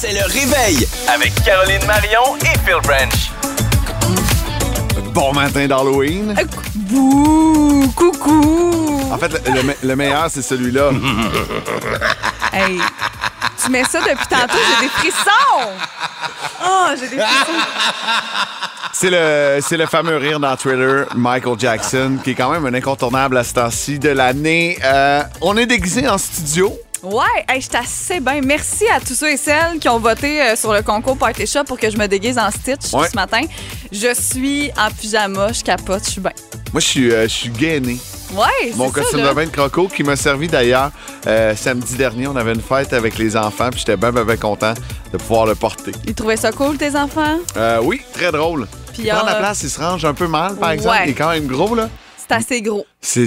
C'est le réveil avec Caroline Marion et Phil Branch. Bon matin d'Halloween. Bouh, coucou. En fait, le, le me- le meilleur, c'est celui-là. Hey, tu mets ça depuis tantôt, j'ai des frissons. Oh, j'ai des frissons. C'est le, c'est le fameux rire dans Twitter, Michael Jackson, qui est quand même un incontournable à ce temps-ci de l'année. Euh, on est déguisé en studio. Ouais, hey, j'étais assez bien. Merci à tous ceux et celles qui ont voté euh, sur le concours Party Shop pour que je me déguise en Stitch Ouais. ce matin. Je suis en pyjama, je capote, je suis bien. Moi, je suis, euh, je suis gainé. Ouais, c'est Mon ça, costume là. de bain de croco qui m'a servi d'ailleurs euh, samedi dernier. On avait une fête avec les enfants, puis j'étais bien, bien, bien content de pouvoir le porter. Ils trouvaient ça cool, tes enfants? Euh, oui, très drôle. Puis, il prend la euh, place, il se range un peu mal, par exemple. Ouais. Il est quand même gros, là. C'est assez gros. C'est,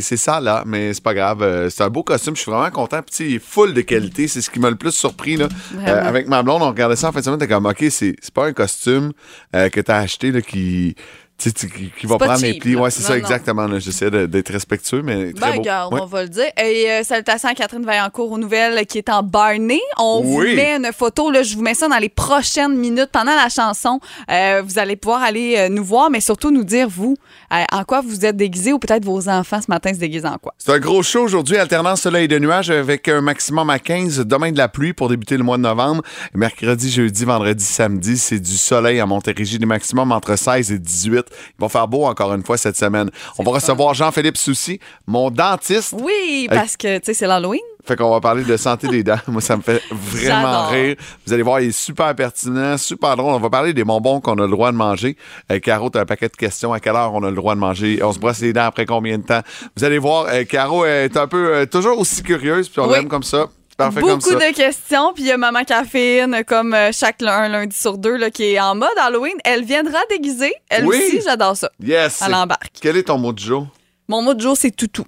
ça, là, mais c'est pas grave. Euh, c'est un beau costume, je suis vraiment content. Est full de qualité, c'est ce qui m'a le plus surpris. Là. Euh, avec ma blonde, on regardait ça en fin de semaine, t'es comme, OK, c'est, c'est pas un costume euh, que t'as acheté là, qui, tu qui, va prendre les cheap, plis. là. Ouais, c'est ça, non. exactement. J'essaie d'être respectueux, mais très Ben, beau. regarde, Ouais. on va le dire. Et euh, salutations à Catherine Vaillancourt aux nouvelles qui est en Barney. On vous Oui. met une photo, là, je vous mets ça dans les prochaines minutes pendant la chanson. Euh, vous allez pouvoir aller euh, nous voir, mais surtout nous dire, vous, en quoi vous êtes déguisés ou peut-être vos enfants ce matin se déguisent en quoi. C'est un gros show aujourd'hui, alternance soleil et de nuages avec un maximum à 15. Demain de la pluie pour débuter le mois de novembre. Mercredi, jeudi, vendredi, samedi, c'est du soleil à Montérégie, des maximums entre 16 et 18. Il va faire beau encore une fois cette semaine. On va recevoir Jean-Philippe Soucy, mon dentiste. Oui, parce que, tu sais, c'est l'Halloween. Fait qu'on va parler de santé des dents. Moi, ça me fait vraiment rire. Vous allez voir, il est super pertinent, super drôle. On va parler des bonbons qu'on a le droit de manger. Euh, Caro, t'as un paquet de questions. À quelle heure on a le droit de manger? On se brosse les dents après combien de temps? Vous allez voir, euh, Caro est un peu, euh, toujours aussi curieuse, puis on Oui. l'aime comme ça. Comme Beaucoup ça. de questions, puis il y a Maman Caféine, comme euh, chaque un lundi sur deux, là, qui est en mode Halloween. Elle viendra déguisée. Elle Oui. aussi, j'adore ça. Yes. Elle embarque. Quel est ton mot du jour? Mon mot de jour, c'est toutou.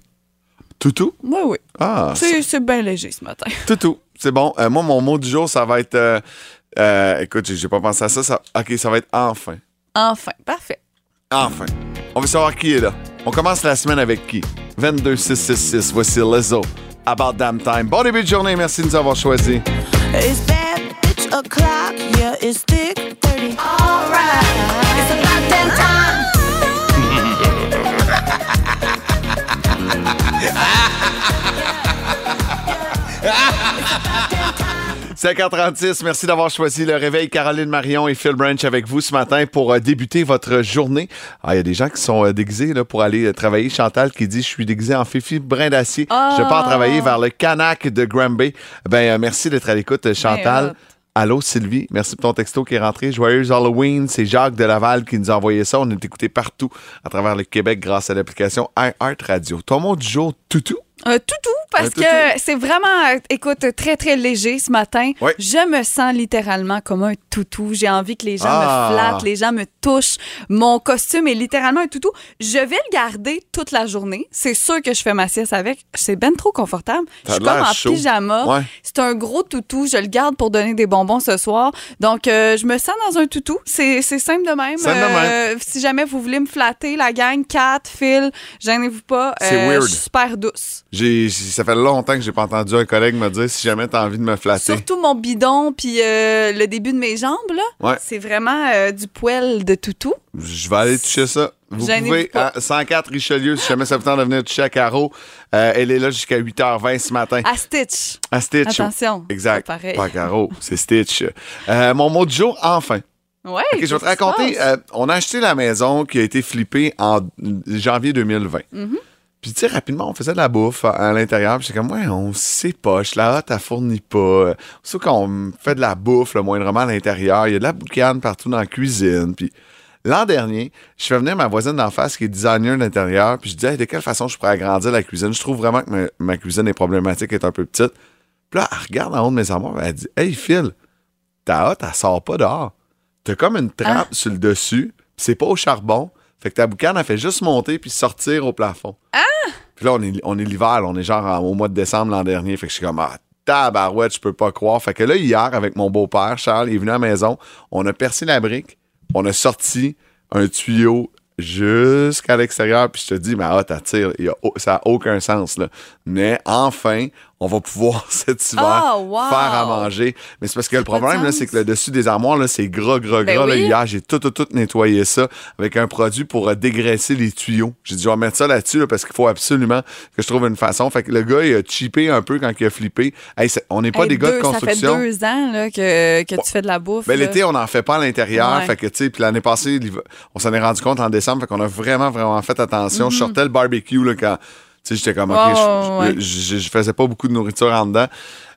Toutou? Oui, oui. Ah, C'est bien léger ce matin. toutou. C'est bon. Euh, moi, mon mot du jour, ça va être. euh, euh, écoute, j'ai pas pensé à ça, ça. Ok, ça va être enfin. Enfin, parfait. Enfin. On veut savoir qui est là. On commence la semaine avec qui? 22666. Voici Lizzo. About Damn Time. Bon début de journée. Merci de nous avoir choisis. 5h36, merci d'avoir choisi le réveil. Caroline Marion et Phil Branch avec vous ce matin pour euh, débuter votre journée. Ah, Il y a des gens qui sont euh, déguisés là, pour aller euh, travailler. Chantal qui dit Je suis déguisé en Fifi brin d'acier. Ah. Je pars travailler vers le Canac de Granby. Ben, merci d'être à l'écoute, Chantal. Ben. Allô Sylvie, merci pour ton texto qui est rentré. Joyeux Halloween, c'est Jacques de Laval qui nous a envoyé ça. On est écouté partout à travers le Québec grâce à l'application iHeart Radio. Ton mot du jour, toutou? Un toutou, parce Un toutou. que c'est vraiment, euh, écoute, très, très léger ce matin. Oui. Je me sens littéralement comme un toutou. J'ai envie que les gens Ah. me flattent, les gens me touchent. Mon costume est littéralement un toutou. Je vais le garder toute la journée. C'est sûr que je fais ma sieste avec. C'est ben trop confortable. T'as Je suis l'air comme en chaud. pyjama. Ouais. C'est un gros toutou. Je le garde pour donner des bonbons ce soir. Donc, euh, je me sens dans un toutou. C'est c'est simple de même. Simple de Euh, si jamais vous voulez me flatter, la gang, Kat, Phil, gênez-vous pas. C'est Euh, weird. Je suis super douce. J'ai, ça fait longtemps que j'ai pas entendu un collègue me dire si jamais t'as envie de me flatter. Surtout mon bidon puis euh, le début de mes jambes, là. Ouais. C'est vraiment euh, du poil de toutou. Je vais aller toucher ça. Vous Gênez-vous pouvez, pas. à 104 Richelieu, si jamais ça vous tente de venir toucher à Caro, euh, elle est là jusqu'à 8h20 ce matin. À Stitch. À Stitch. Attention. Exact. pareil. Pas Caro, c'est Stitch. Euh, mon mot du jour, enfin. Ouais. Ok, je vais te raconter. euh, on a acheté la maison qui a été flippée en janvier 2020. Mm-hmm. Puis, tu sais, rapidement, on faisait de la bouffe à, à l'intérieur. Puis, c'est comme, ouais, on sait pas. La hotte, elle fournit pas. Sauf qu'on fait de la bouffe, le moindrement à l'intérieur. Il y a de la boucane partout dans la cuisine. Puis, l'an dernier, je fais venir ma voisine d'en face qui est designer d'intérieur. Puis, je dis, Hey, de quelle façon je pourrais agrandir la cuisine? Je trouve vraiment que ma, ma cuisine est problématique, est un peu petite. Puis là, elle regarde en haut de mes armoires. Elle dit, Hey, Phil, ta hotte, elle sort pas dehors. T'as comme une trappe Ah. sur le dessus, puis c'est pas au charbon. Fait que ta boucane, elle fait juste monter puis sortir au plafond. Ah! Puis là, on est, on est l'hiver, on est genre en- au mois de décembre l'an dernier. Fait que je suis comme, ah, tabarouette, je peux pas croire. Fait que là, hier, avec mon beau-père, Charles, il est venu à la maison, on a percé la brique, on a sorti un tuyau jusqu'à l'extérieur, puis je te dis, mais ah, t'attires, a ça n'a aucun sens, là. Mais enfin, on va pouvoir cet hiver Ah, wow. faire à manger. Mais c'est parce que le problème, là, c'est que le dessus des armoires, là, c'est gras, gras, Ben gras. là. Hier, j'ai tout, tout, tout nettoyé ça avec un produit pour euh, dégraisser les tuyaux. J'ai dit, je vais mettre ça là-dessus là, parce qu'il faut absolument que je trouve une façon. Fait que le gars, il a cheapé un peu quand il a flippé. Hey, on n'est pas Hey, des gars de construction. Ça fait deux ans là, que, que tu fais de la bouffe. Ben, l'été, on n'en fait pas à l'intérieur. Ouais. Fait que, tu sais, puis l'année passée, on s'en est rendu compte en décembre. Fait qu'on a vraiment, vraiment fait attention. Je sortais le barbecue, là, quand, sais, j'étais comme, OK, je- ouais, ouais. je, je- je faisais pas beaucoup de nourriture en dedans.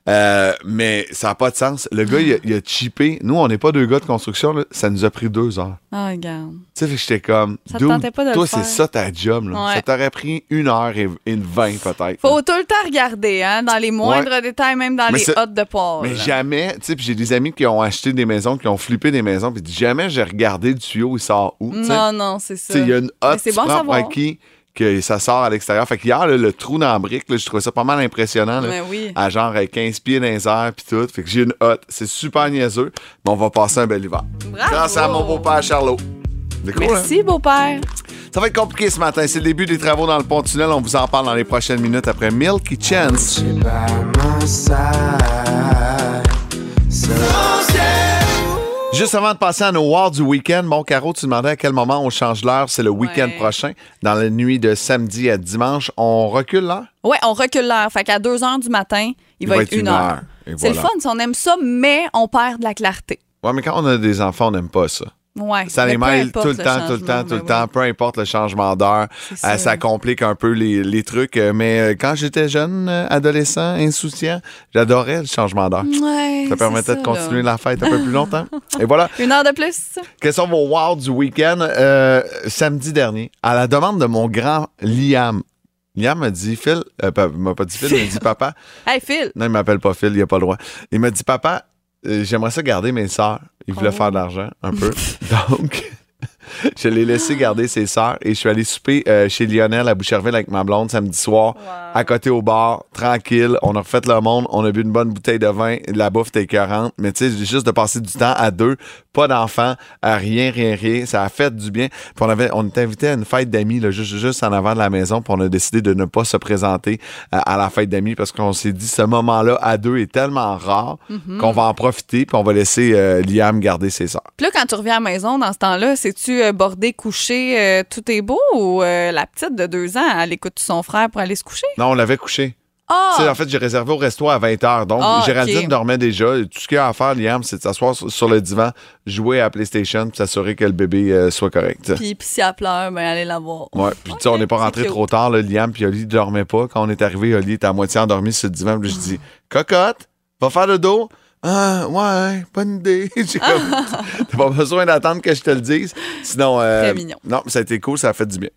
Euh, mais ça n'a pas de sens. Le gars, il a, il a cheapé. Nous, on n'est pas deux gars de construction, là. Ça nous a pris deux heures. Ah, regarde. Tu sais, j'étais comme, Ça te tentait pas de toi, c'est ça ta job, là. Ouais. Ça t'aurait pris une heure et, une vingt, peut-être. Faut tout le temps regarder, hein, dans les moindres détails, même dans Mais les hottes de poêle. Mais jamais, tu sais, puis j'ai des amis qui ont acheté des maisons, qui ont flippé des maisons, puis jamais j'ai regardé le tuyau, il sort où, tu sais. Non, non, c'est ça. Tu sais, il y a une hotte, c'est bon prends pour savoir. acquis que ça sort à l'extérieur. Fait qu'hier, là, le trou dans la brique, là, je trouvais ça pas mal impressionnant. Là, Mais oui. À genre euh, 15 pieds dans les airs, puis tout. Fait que j'ai une hotte. C'est super niaiseux, mais on va passer un bel hiver. Bravo. Grâce à mon beau-père Charlot. Hein? Merci, beau-père. Ça va être compliqué ce matin. C'est le début des travaux dans le pont-tunnel. On vous en parle dans les prochaines minutes après Milky Chance. Juste avant de passer à nos Wards du week-end, mon Caro, tu demandais à quel moment on change l'heure. C'est le week-end Ouais. prochain. Dans la nuit de samedi à dimanche, on recule l'heure? Ouais, on recule l'heure. Fait qu'à 2 heures du matin, il, va, être une heure. Et C'est le fun, si on aime ça, mais on perd de la clarté. Ouais, mais quand on a des enfants, on n'aime pas ça. Ouais. Ça les mêle tout le temps, tout le temps, tout le temps, peu importe le changement d'heure. Euh, ça. ça complique un peu les, les trucs. Euh, Mais euh, quand j'étais jeune, adolescent, insouciant, j'adorais le changement d'heure. Ouais, Ça permettait de continuer là. la fête un peu plus longtemps. Et voilà. Une heure de plus. Quels sont vos wow du week-end? Euh, samedi dernier, à la demande de mon grand Liam. Liam m'a dit, Phil, euh, m'a pas dit Phil, il m'a dit papa. Hey, Phil. Non, il m'appelle pas Phil, il a pas le droit. Il m'a dit, papa, j'aimerais ça garder mes sœurs. Il voulait Oh. faire de l'argent, un peu. Donc, je l'ai laissé garder ses sœurs et je suis allé souper euh, chez Lionel à Boucherville avec ma blonde samedi soir, à côté au bar, tranquille. On a refait le monde, on a bu une bonne bouteille de vin, la bouffe était écœurante. Mais tu sais, juste de passer du temps à deux, pas d'enfants, à rien, rien, rien, ça a fait du bien. Puis on, avait, on était invité à une fête d'amis, là, juste, juste en avant de la maison, puis on a décidé de ne pas se présenter euh, à la fête d'amis parce qu'on s'est dit, ce moment-là à deux est tellement rare Mhm. qu'on va en profiter, puis on va laisser euh, Liam garder ses sœurs. Puis là, quand tu reviens à la maison, dans ce temps-là, c'est-tu euh, bordé, couché, tout est beau ou la petite de deux ans, elle écoute son frère pour aller se coucher? Non, on l'avait couché. Ah! En fait, j'ai réservé au resto à 20h. Donc, Ah, Géraldine dormait déjà. Tout ce qu'il y a à faire, Liam, c'est de s'asseoir sur, le divan, jouer à PlayStation, puis s'assurer que le bébé euh, soit correct. Puis, puis si elle pleure, ben allez la voir. Ouais, puis tu sais, on n'est pas rentré trop tard, là, Liam, puis Oli ne dormait pas. Quand on est arrivé, Oli était à moitié endormi sur le divan, puis je dis Cocotte, va faire le dos. Ah, ouais, bonne idée. T'as pas besoin d'attendre que je te le dise. Sinon, euh, Très mignon. non, ça a été cool, ça a fait du bien.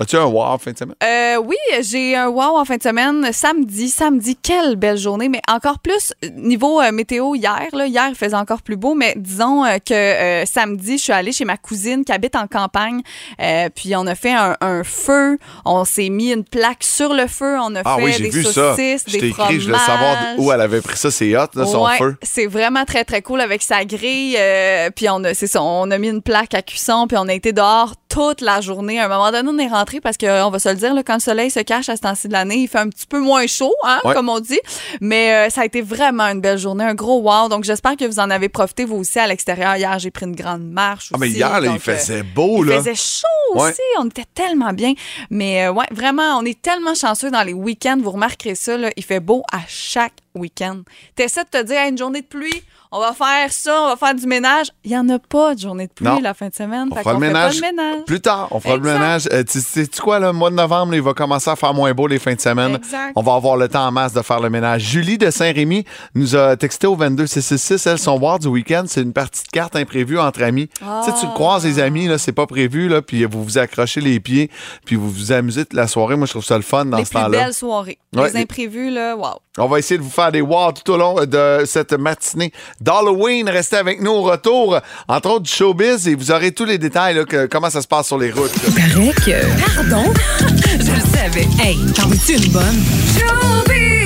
As- As-tu un wow fin de semaine? Euh, oui, j'ai un wow en fin de semaine. Samedi, samedi, quelle belle journée. Mais encore plus, niveau euh, météo hier, là, hier, il faisait encore plus beau. Mais disons euh, que samedi, je suis allée chez ma cousine qui habite en campagne. Euh, puis on a fait un, un feu. On s'est mis une plaque sur le feu. On a Ah fait oui, j'ai des vu ça. saucisses, Je des t'ai écrit, fromages. je voulais savoir où elle avait pris ça. C'est hot, là, son Ouais, feu. C'est vraiment très, très cool avec sa grille. euh, puis on a, c'est ça, on a mis une plaque à cuisson, puis on a été dehors toute la journée. À un moment donné, on est rentré parce qu'on va se le dire, là, quand le soleil se cache à ce temps-ci de l'année, il fait un petit peu moins chaud, hein, Ouais. comme on dit. Mais euh, ça a été vraiment une belle journée, un gros wow. Donc j'espère que vous en avez profité, vous aussi, à l'extérieur. Hier, j'ai pris une grande marche. Ah, mais hier, il euh, faisait beau, il là. faisait chaud Ouais. aussi. On était tellement bien. Mais euh, ouais, vraiment, on est tellement chanceux dans les week-ends. Vous remarquerez ça, là, il fait beau à chaque week-end. T'essaies de te dire, Hey, une journée de pluie, on va faire ça, on va faire du ménage. Il n'y en a pas de journée de pluie Non. la fin de semaine. On fera le ménage. Plus tard, on fera Exact. le ménage. Euh, tu sais tu quoi, le mois de novembre, il va commencer à faire moins beau les fins de semaine. Exact. On va avoir le temps en masse de faire le ménage. Julie de Saint-Rémy nous a texté au 22666. Elle, son war du week-end, c'est une partie de cartes imprévue entre amis. Tu sais, tu croises les amis, là, c'est pas prévu, là, puis vous vous accrochez les pieds, puis vous vous amusez toute la soirée. Moi, je trouve ça le fun dans les ce plus temps-là. belles soirées. Ouais, les imprévus, là, wow. On va essayer de vous faire des wow tout au long de cette matinée d'Halloween. Restez avec nous au retour, entre autres du showbiz, et vous aurez tous les détails, là, que- comment ça se passe sur les routes. là. paraît que. Pardon? Je le savais. Hey, t'en veux-tu une bonne? Showbiz!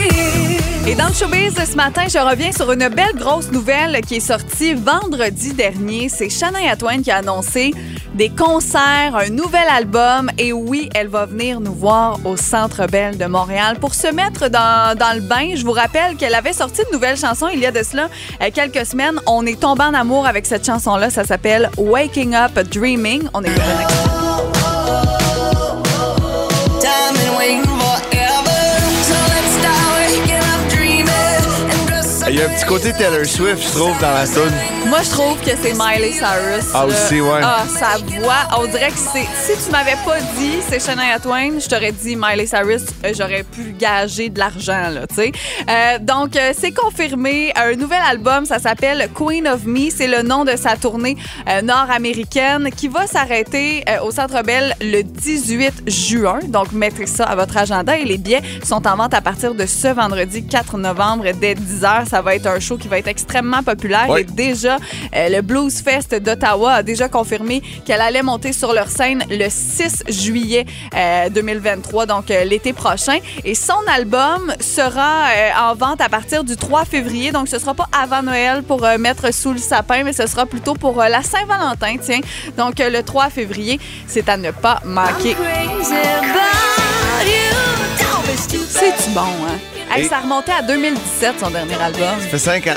Et dans le showbiz ce matin, je reviens sur une belle grosse nouvelle qui est sortie vendredi dernier. C'est Shania Twain qui a annoncé des concerts, un nouvel album. Et oui, elle va venir nous voir au Centre Bell de Montréal pour se mettre dans, dans le bain. Je vous rappelle qu'elle avait sorti une nouvelle chanson il y a de cela euh, quelques semaines. On est tombé en amour avec cette chanson-là. Ça s'appelle Waking Up Dreaming. On est Il y a un petit côté Taylor Swift, je trouve, dans la tune. Moi, je trouve que c'est Miley Cyrus. Ah, là. aussi, ouais. Ah, sa voix, on dirait que c'est. Si tu m'avais pas dit c'est Shania Twain, je t'aurais dit Miley Cyrus, euh, j'aurais pu gager de l'argent, là, tu sais. Euh, donc, euh, c'est confirmé. Un nouvel album, ça s'appelle Queen of Me. C'est le nom de sa tournée euh, nord-américaine qui va s'arrêter euh, au Centre Bell le 18 juin. Donc, mettez ça à votre agenda et les billets sont en vente à partir de ce vendredi 4 novembre dès 10h. Ça va être un show qui va être extrêmement populaire et déjà, euh, le Blues Fest d'Ottawa a déjà confirmé qu'elle allait monter sur leur scène le 6 juillet euh, 2023, donc euh, l'été prochain. Et son album sera euh, en vente à partir du 3 février, donc ce sera pas avant Noël pour euh, mettre sous le sapin, mais ce sera plutôt pour euh, la Saint-Valentin, tiens. Donc euh, le 3 février, c'est à ne pas manquer. C'est-tu bon, hein? Hey, Et- Ça remontait à 2017, son dernier album. Ça fait 5 ans.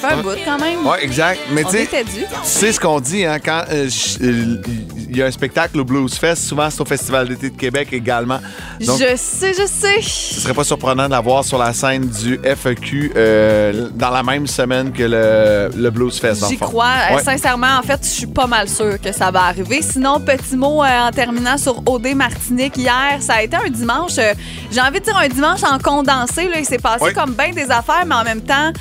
Ça fait un bout quand même. Ouais, exact. Mais On tu sais, était dû. tu sais ce qu'on dit, hein, quand euh, je- euh, il y a un spectacle au Blues Fest, souvent c'est au Festival d'été de Québec également. Donc, je sais, je sais. ce serait pas surprenant de la voir sur la scène du FEQ euh, dans la même semaine que le, le Blues Fest. J'y crois. Euh, Ouais. sincèrement, en fait, je suis pas mal sûre que ça va arriver. Sinon, petit mot euh, en terminant sur OD Martinique. Hier, ça a été un dimanche, euh, j'ai envie de dire un dimanche en condensé. Là. Il s'est passé Oui. comme bien des affaires, mais en même temps,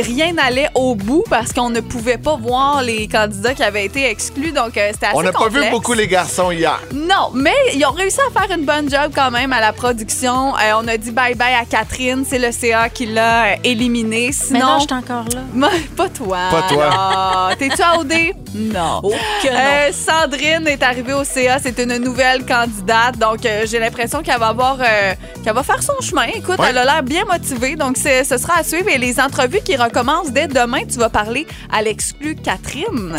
rien n'allait au bout parce qu'on ne pouvait pas voir les candidats qui avaient été exclus. Donc, euh, c'était assez On n'a pas vu beaucoup les garçons hier. Non, mais ils ont réussi à faire une bonne job quand même à la production. Euh, on a dit bye-bye à Catherine. C'est le CA qui l'a euh, éliminée. Mais non, Sinon, je suis encore là. moi, pas toi. Pas toi. T'es-tu à OD? Non. Oh. Euh, Sandrine est arrivée au CA. C'est une nouvelle candidate. Donc, euh, j'ai l'impression qu'elle va avoir, euh, qu'elle va faire son chemin. Écoute, Ouais. elle a l'air bien motivée. Donc, c'est- ce sera à suivre. Et les entrevues qui recommencent dès demain, tu vas parler à l'exclu Catherine.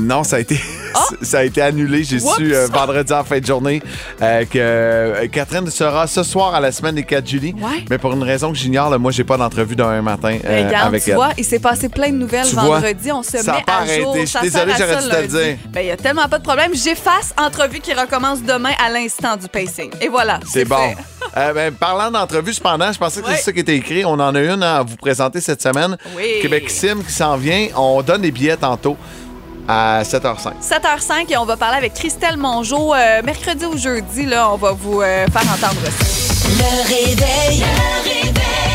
Non, ça a été, ça a été annulé. J'ai Ah! Su euh, vendredi en fin de journée euh, que euh, Catherine sera ce soir à la semaine des 4 juillet. Ouais. Mais pour une raison que j'ignore, moi, j'ai pas d'entrevue demain matin euh, Regarde, avec tu elle. vois, il s'est passé plein de nouvelles Tu vois, vendredi. On se ça met à jour. Je suis Ça désolé, j'aurais dû te le dire. Ben, il y a tellement pas de problème. J'efface entrevue qui recommence demain à l'instant du pacing. Et voilà. C'est bon. fait. Euh, ben, parlant d'entrevue, cependant, je pensais que Ouais. c'est ça qui était écrit. On en a une à vous présenter cette semaine. Oui. Québec Sim qui s'en vient. On donne des billets tantôt à 7h05. 7h05 et on va parler avec Christelle Mongeau. Euh, mercredi ou jeudi, là, on va vous euh, faire entendre ça. Le réveil. Le réveil.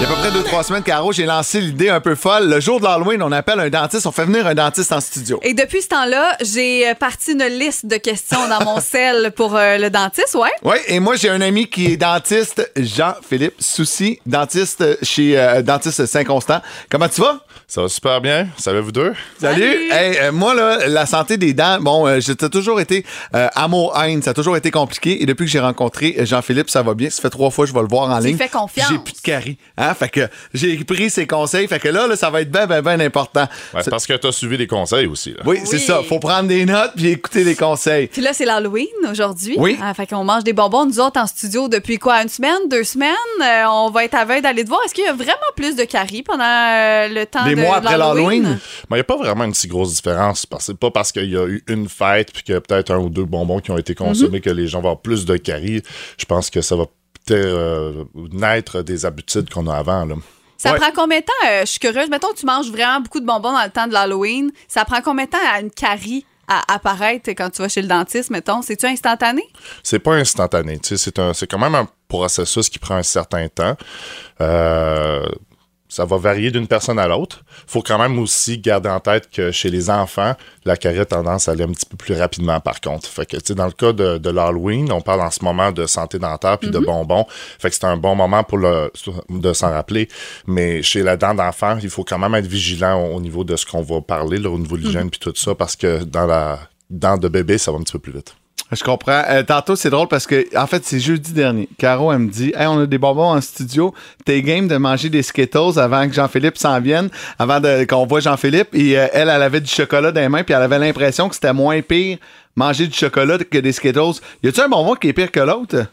Il y a à peu près 2-3 semaines, Caro, j'ai lancé l'idée un peu folle. Le jour de l'Halloween, on appelle un dentiste. On fait venir un dentiste en studio. Et depuis ce temps-là, j'ai euh, parti une liste de questions dans mon sel pour euh, le dentiste, ouais. Oui, et moi, j'ai un ami qui est dentiste, Jean-Philippe Soucy, dentiste chez euh, Dentiste Saint-Constant. Comment tu vas? Ça va super bien. Salut vous deux? Salut! Salut! Hey, euh, moi, là, la santé des dents, bon, euh, j'ai toujours été euh, amour-haine. Ça a toujours été compliqué. Et depuis que j'ai rencontré euh, Jean-Philippe, ça va bien. Ça fait trois fois que je vais le voir en ligne. fais confiance. J'ai plus de caries. Hein? Fait que j'ai pris ses conseils. Fait que là, là ça va être bien, bien, bien important. Ouais, c'est parce que tu as suivi les conseils aussi. là. Oui, c'est ça. Faut prendre des notes puis écouter les conseils. Puis là, c'est l'Halloween aujourd'hui. Oui. Ah, fait qu'on mange des bonbons, nous autres, en studio depuis quoi? Une semaine, deux semaines? Euh, on va être à veille d'aller te voir. Est-ce qu'il y a vraiment plus de caries pendant euh, le temps Des de mois après l'Halloween? Mais il n'y a pas vraiment une si grosse différence. C'est pas parce qu'il y a eu une fête puis qu'il y a peut-être un ou deux bonbons qui ont été consommés Mhm. que les gens vont avoir plus de caries. Je pense que ça va peut-être euh, naître des habitudes qu'on a avant. Là. Ça Ouais. prend combien de temps? euh, je suis curieuse. Mettons, tu manges vraiment beaucoup de bonbons dans le temps de l'Halloween. Ça prend combien de temps à une carie à apparaître quand tu vas chez le dentiste, mettons? C'est-tu instantané? C'est pas instantané. tu sais, C'est un- c'est quand même un processus qui prend un certain temps. Euh, ça va varier d'une personne à l'autre. faut quand même aussi garder en tête que chez les enfants, la carie a tendance à aller un petit peu plus rapidement par contre. Fait que, tu sais, dans le cas de, de l'Halloween, on parle en ce moment de santé dentaire puis de bonbons. Fait que c'est un bon moment pour le, de s'en rappeler. Mais chez la dent d'enfant, il faut quand même être vigilant au, au niveau de ce qu'on va parler, là, au niveau de l'hygiène puis tout ça, parce que dans la dent de bébé, ça va un petit peu plus vite. Je comprends. Euh, tantôt, c'est drôle parce que, en fait, c'est jeudi dernier. Caro, elle me dit Hey, on a des bonbons en studio. T'es game de manger des Skittles avant que Jean-Philippe s'en vienne, avant qu'on voit Jean-Philippe. Et euh, elle, elle avait du chocolat dans les mains, puis elle avait l'impression que c'était moins pire manger du chocolat que des Skittles. Y a-tu un bonbon qui est pire que l'autre?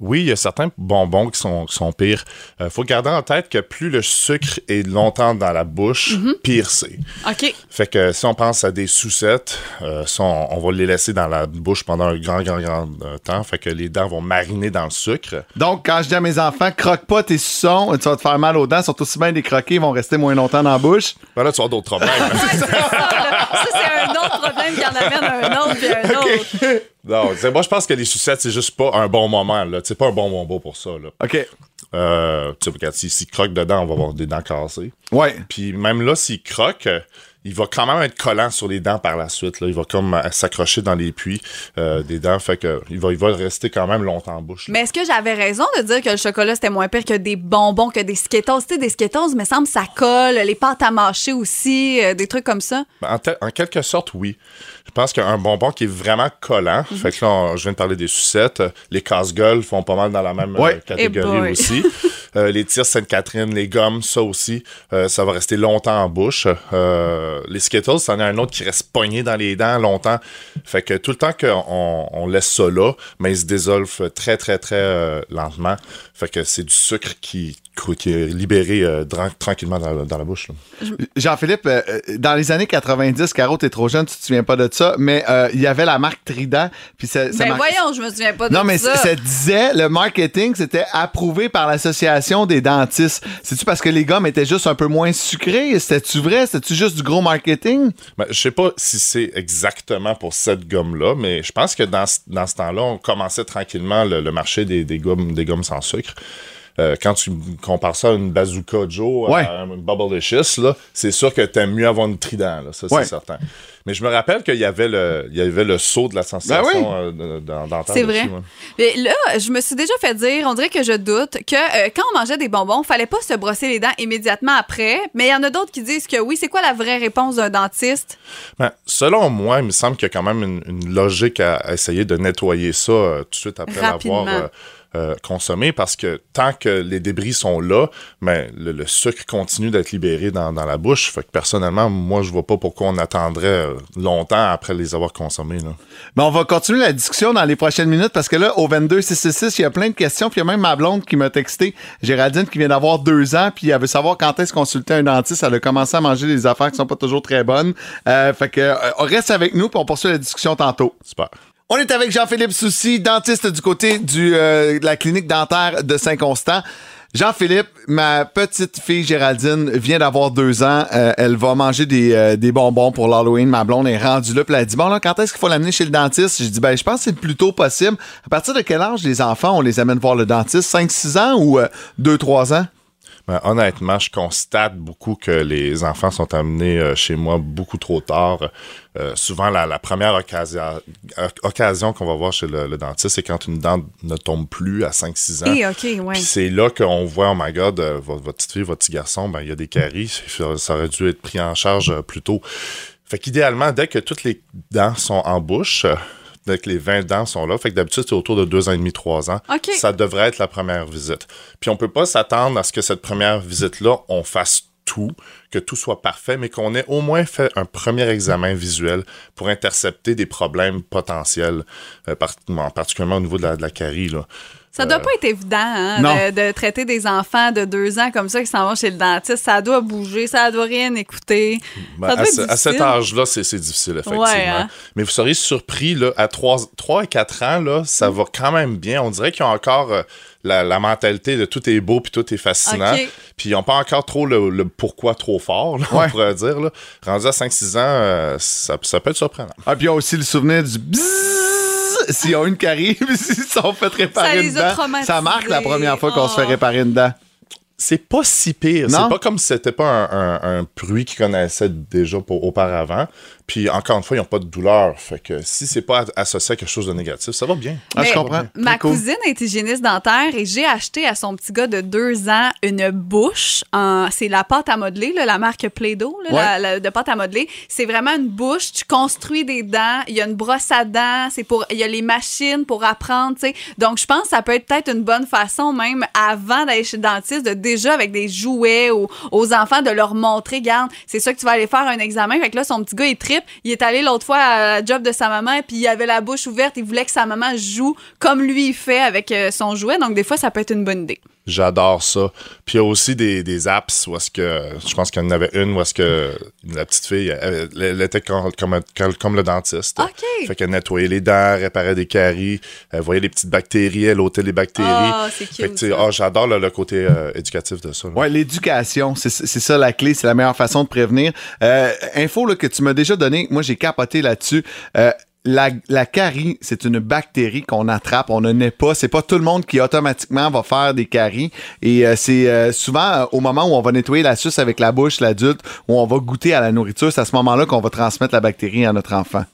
Oui, il y a certains bonbons qui sont, qui sont pires. Il faut garder en tête que plus le sucre est longtemps dans la bouche, pire c'est. OK. Fait que si on pense à des sucettes, euh, ça, on, on va les laisser dans la bouche pendant un grand, grand, grand euh, temps. Fait que les dents vont mariner dans le sucre. Donc, quand je dis à mes enfants, croque pas tes suçons, tu vas te faire mal aux dents, ils sont aussi bien des croqués, ils vont rester moins longtemps dans la bouche. Ben là, tu avoir d'autres problèmes. Ouais, ça, c'est un autre problème qui en amène un autre puis un autre. non, moi, je pense que les sucettes, c'est juste pas un bon moment. là. C'est pas un bon bonbon pour ça. Là. OK. Euh, tu sais, regarde, s'il s'il croque dedans, on va avoir des dents cassées. Ouais. Puis même là, s'il croque, il va quand même être collant sur les dents par la suite. Là. Il va comme euh, s'accrocher dans les puits euh, des dents. Fait que il va, il va rester quand même longtemps en bouche. là. Mais est-ce que j'avais raison de dire que le chocolat, c'était moins pire que des bonbons, que des Skittles? Tu sais, des Skittles, me semble, ça colle. Les pâtes à mâcher aussi, euh, des trucs comme ça. En quelque sorte, oui. Je pense qu'un bonbon qui est vraiment collant, Mhm. fait que là, on- je viens de parler des sucettes, euh, les casse-gueules font pas mal dans la même euh, Ouais. Catégorie aussi. Euh, les tirs Sainte-Catherine, les gommes, ça aussi, euh, ça va rester longtemps en bouche. Euh, les Skittles, c'en est un autre qui reste pogné dans les dents longtemps. Fait que tout le temps qu'on on laisse ça là, mais il se désolve très, très, très euh, lentement. Fait que c'est du sucre qui, qui est libéré euh, tranquillement dans, la- dans la bouche. Jean-Philippe, euh, dans les années 90, Caro, t'es trop jeune, tu te souviens pas de ça, mais euh, il y avait la marque Trident. Puis ça, ça Ben mar- voyons, je me souviens pas de Non, mais ça. ça disait, le marketing, c'était approuvé par l'Association des dentistes. C'est-tu parce que les gommes étaient juste un peu moins sucrés? C'était-tu vrai? C'était-tu juste du gros marketing? Ben, je sais pas si c'est exactement pour cette gomme-là, mais je pense que dans, ce- dans ce temps-là, on commençait tranquillement le, le marché des, des, gommes, des gommes sans sucre. Euh, quand tu compares ça à une Bazooka Joe, Ouais. à une là, c'est sûr que t'aimes mieux avoir une trident, là, ça c'est Ouais. certain. Mais je me rappelle qu'il y avait le, il y avait le saut de la sensation Ben oui. euh, de- de- dentaire C'est vrai. Mais là, je me suis déjà fait dire, on dirait que je doute, que euh, quand on mangeait des bonbons, fallait pas se brosser les dents immédiatement après. Mais il y en a d'autres qui disent que oui, c'est quoi la vraie réponse d'un dentiste? Ben, selon moi, il me semble qu'il y a quand même une, une logique à, à essayer de nettoyer ça euh, tout de suite après l'avoir euh, consommé parce que tant que les débris sont là, ben, le, le sucre continue d'être libéré dans, dans la bouche. Fait que personnellement, moi, je vois pas pourquoi on attendrait euh, longtemps après les avoir consommés. Là. Mais on va continuer la discussion dans les prochaines minutes parce que là, au 22666, il y a plein de questions. Puis il y a même ma blonde qui m'a texté, Géraldine, qui vient d'avoir deux ans, puis elle veut savoir quand est-ce consulter un dentiste. Elle a commencé à manger des affaires qui sont pas toujours très bonnes. Euh, fait que euh, reste avec nous, puis on poursuit la discussion tantôt. Super. On est avec Jean-Philippe Soucy, dentiste du côté du, euh, de la clinique dentaire de Saint-Constant. Jean-Philippe, ma petite fille Géraldine vient d'avoir deux ans. Euh, elle va manger des, euh, des bonbons pour l'Halloween. Ma blonde est rendue là. Puis elle a dit Bon, là, quand est-ce qu'il faut l'amener chez le dentiste? J'ai dit Ben, je pense que c'est le plus tôt possible. À partir de quel âge les enfants, on les amène voir le dentiste? 5-6 ans ou 2-3 ans? Ben, honnêtement, je constate beaucoup que les enfants sont amenés euh, chez moi beaucoup trop tard. Euh, souvent, la, la première occasion, occasion qu'on va voir chez le, le dentiste, c'est quand une dent ne tombe plus à 5-6 ans. Eh, OK, ouais. C'est là qu'on voit, oh my god, euh, votre, votre petite fille, votre petit garçon, ben, il y a des caries. Ça, aurait dû être pris en charge plus tôt. Fait qu'idéalement, dès que toutes les dents sont en bouche, que les 20 dents sont là, fait que d'habitude, c'est autour de 2 ans et demi, 3 ans. Ça devrait être la première visite. Puis on peut pas s'attendre à ce que cette première visite-là, on fasse tout, que tout soit parfait, mais qu'on ait au moins fait un premier examen visuel pour intercepter des problèmes potentiels, euh, par- en particulièrement au niveau de la, de la carie. Là. Ça doit pas être évident hein, de, de traiter des enfants de deux ans comme ça qui s'en vont chez le dentiste. Ça doit bouger, ça doit rien écouter. Ben, ça à, être cet âge-là, c'est difficile, effectivement. Ouais, hein. Mais vous seriez surpris, là, à 3, 3 et 4 ans, là, ça va quand même bien. On dirait qu'ils ont encore euh, la, la mentalité de tout est beau puis tout est fascinant. Puis ils n'ont pas encore trop le, le pourquoi trop fort, là, Ouais. on pourrait dire. Là. Rendu à 5-6 ans, euh, ça, ça peut être surprenant. Ah, puis il y a aussi le souvenir du bzzz s'ils ont une carie, puis s'ils se sont fait réparer Ça une dent. Ça marque la première fois qu'on se fait Oh. réparer une dent. c'est pas si pire. C'est pas comme si c'était pas un, un- un bruit qu'ils connaissaient déjà pour, auparavant. Puis encore une fois, ils n'ont pas de douleur. Fait que si c'est pas associé à quelque chose de négatif, ça va bien. Ah, je comprends. Ma cool. cousine est hygiéniste dentaire et j'ai acheté à son petit gars de deux ans une bouche. en- C'est la pâte à modeler, là, la marque Play-Doh là, Ouais. la- la- de pâte à modeler. C'est vraiment une bouche. Tu construis des dents. Il y a une brosse à dents. C'est pour. Il y a les machines pour apprendre. tu sais. Donc je pense que ça peut être peut-être une bonne façon même avant d'aller chez le dentiste de déjà avec des jouets ou aux enfants de leur montrer, garde, c'est ça que tu vas aller faire un examen. Fait que là son petit gars il Il est allé l'autre fois à la job de sa maman puis il avait la bouche ouverte. Il voulait que sa maman joue comme lui il fait avec euh, son jouet. Donc des fois ça peut être une bonne idée. J'adore ça. Puis il y a aussi des, des apps où est-ce que, je pense qu'il y en avait une où est-ce que la petite fille, elle, elle était comme, comme, comme le dentiste. OK. Fait qu'elle nettoyait les dents, réparait des caries, elle voyait les petites bactéries, elle ôtait les bactéries. Ah, c'est Fait que, cute. tu sais, ça. ah, j'adore le, le côté euh, éducatif de ça. là. Ouais, l'éducation, c'est c'est ça la clé, c'est la meilleure façon de prévenir. Euh, info là, que tu m'as déjà donné, moi j'ai capoté là-dessus. Euh, la, carie, c'est une bactérie qu'on attrape, on ne naît pas. C'est pas tout le monde qui automatiquement va faire des caries. Et euh, c'est euh, souvent euh, au moment où on va nettoyer la suce avec la bouche, l'adulte, où on va goûter à la nourriture, c'est à ce moment-là qu'on va transmettre la bactérie à notre enfant.